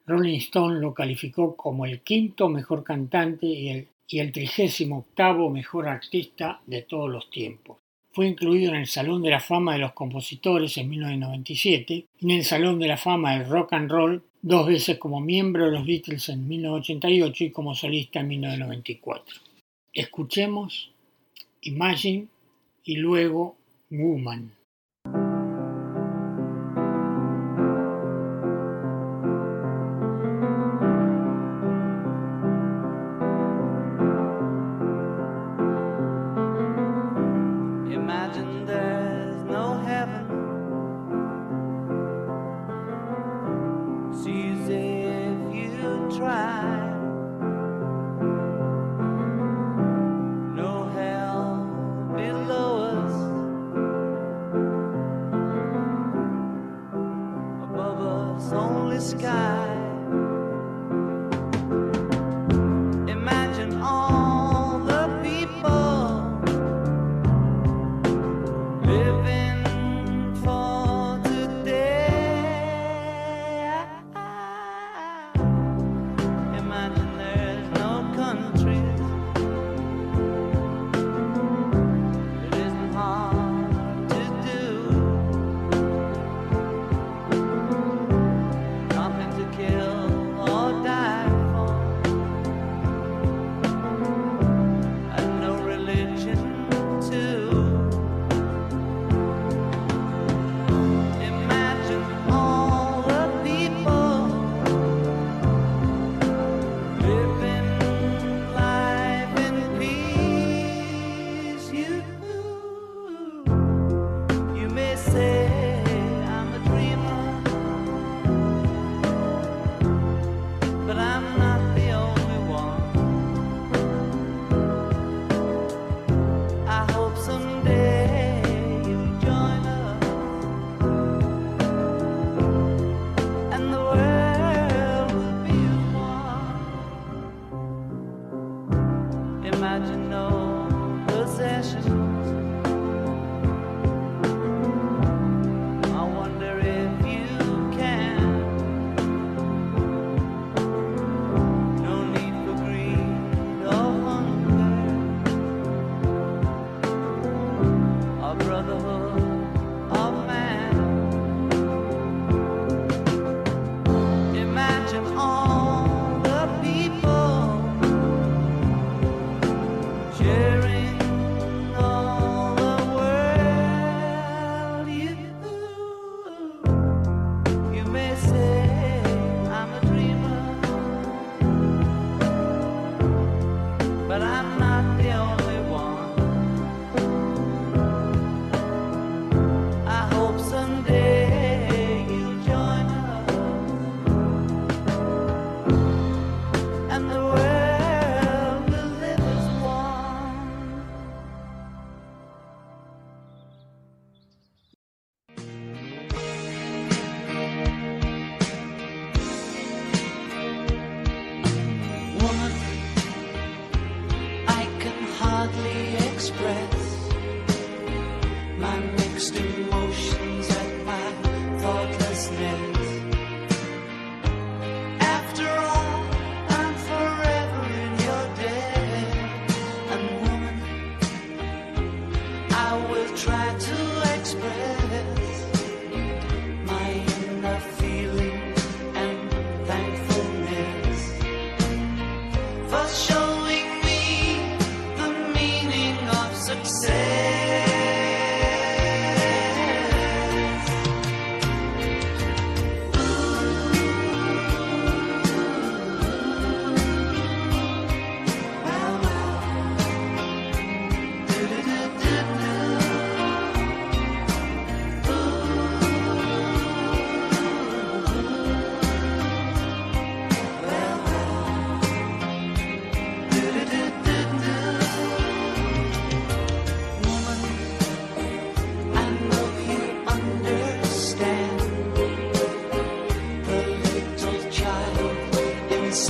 Rolling Stone lo calificó como el quinto mejor cantante y el, y el trigésimo octavo mejor artista de todos los tiempos. Fue incluido en el Salón de la Fama de los Compositores en 1997 y en el Salón de la Fama del Rock and Roll dos veces como miembro de los Beatles en 1988 y como solista en 1994. Escuchemos Imagine y luego Woman.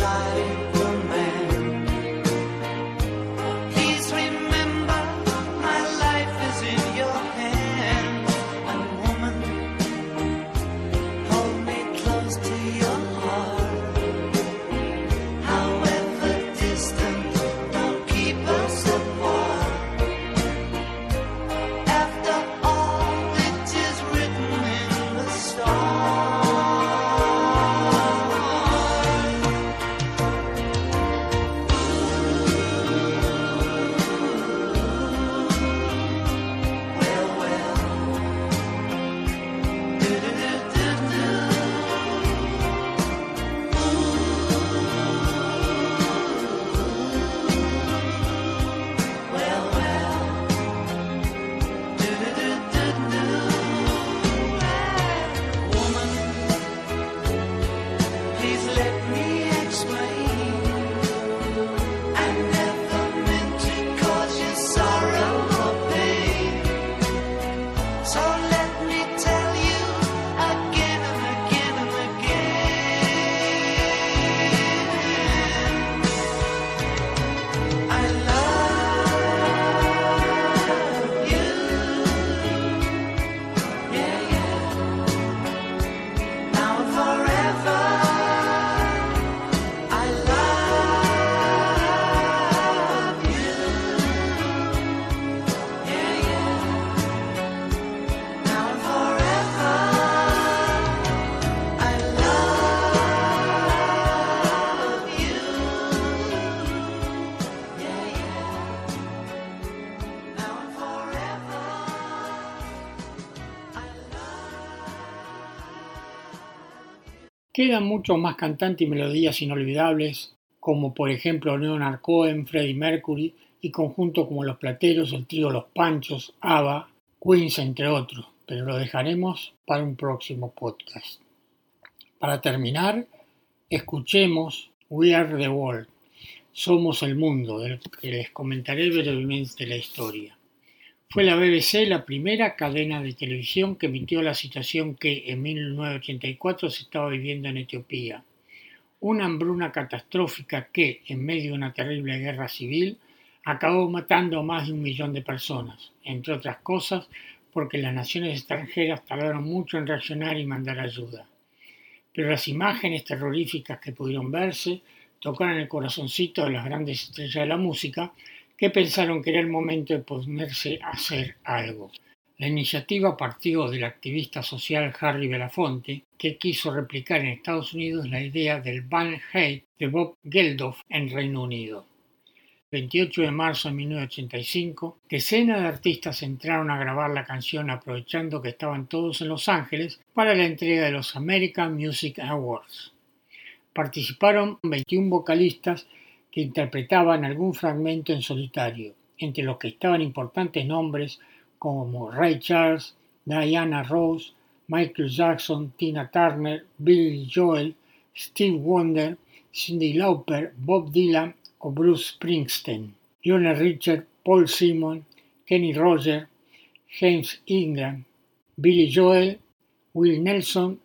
shining Quedan muchos más cantantes y melodías inolvidables, como por ejemplo Leonard Cohen, Freddie Mercury y conjuntos como Los Plateros, el trío Los Panchos, ABBA, Queens, entre otros, pero lo dejaremos para un próximo podcast. Para terminar, escuchemos We Are the World, Somos el Mundo, del que les comentaré brevemente la historia. Fue la BBC la primera cadena de televisión que emitió la situación que en 1984 se estaba viviendo en Etiopía. Una hambruna catastrófica que, en medio de una terrible guerra civil, acabó matando a más de un millón de personas, entre otras cosas porque las naciones extranjeras tardaron mucho en reaccionar y mandar ayuda. Pero las imágenes terroríficas que pudieron verse tocaron el corazoncito de las grandes estrellas de la música que pensaron que era el momento de ponerse a hacer algo. La iniciativa partió del activista social Harry Belafonte, que quiso replicar en Estados Unidos la idea del Van Hate de Bob Geldof en Reino Unido. 28 de marzo de 1985, decenas de artistas entraron a grabar la canción aprovechando que estaban todos en Los Ángeles para la entrega de los American Music Awards. Participaron 21 vocalistas que interpretaban algún fragmento en solitario, entre los que estaban importantes nombres como Ray Charles, Diana Rose, Michael Jackson, Tina Turner, Billy Joel, Steve Wonder, Cindy Lauper, Bob Dylan o Bruce Springsteen, Lionel Richard, Paul Simon, Kenny Roger, James Ingram, Billy Joel, Will Nelson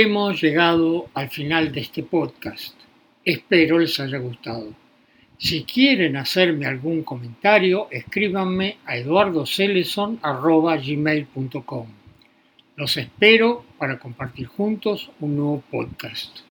Hemos llegado al final de este podcast. Espero les haya gustado. Si quieren hacerme algún comentario, escríbanme a eduardoceleson.gmail.com. Los espero para compartir juntos un nuevo podcast.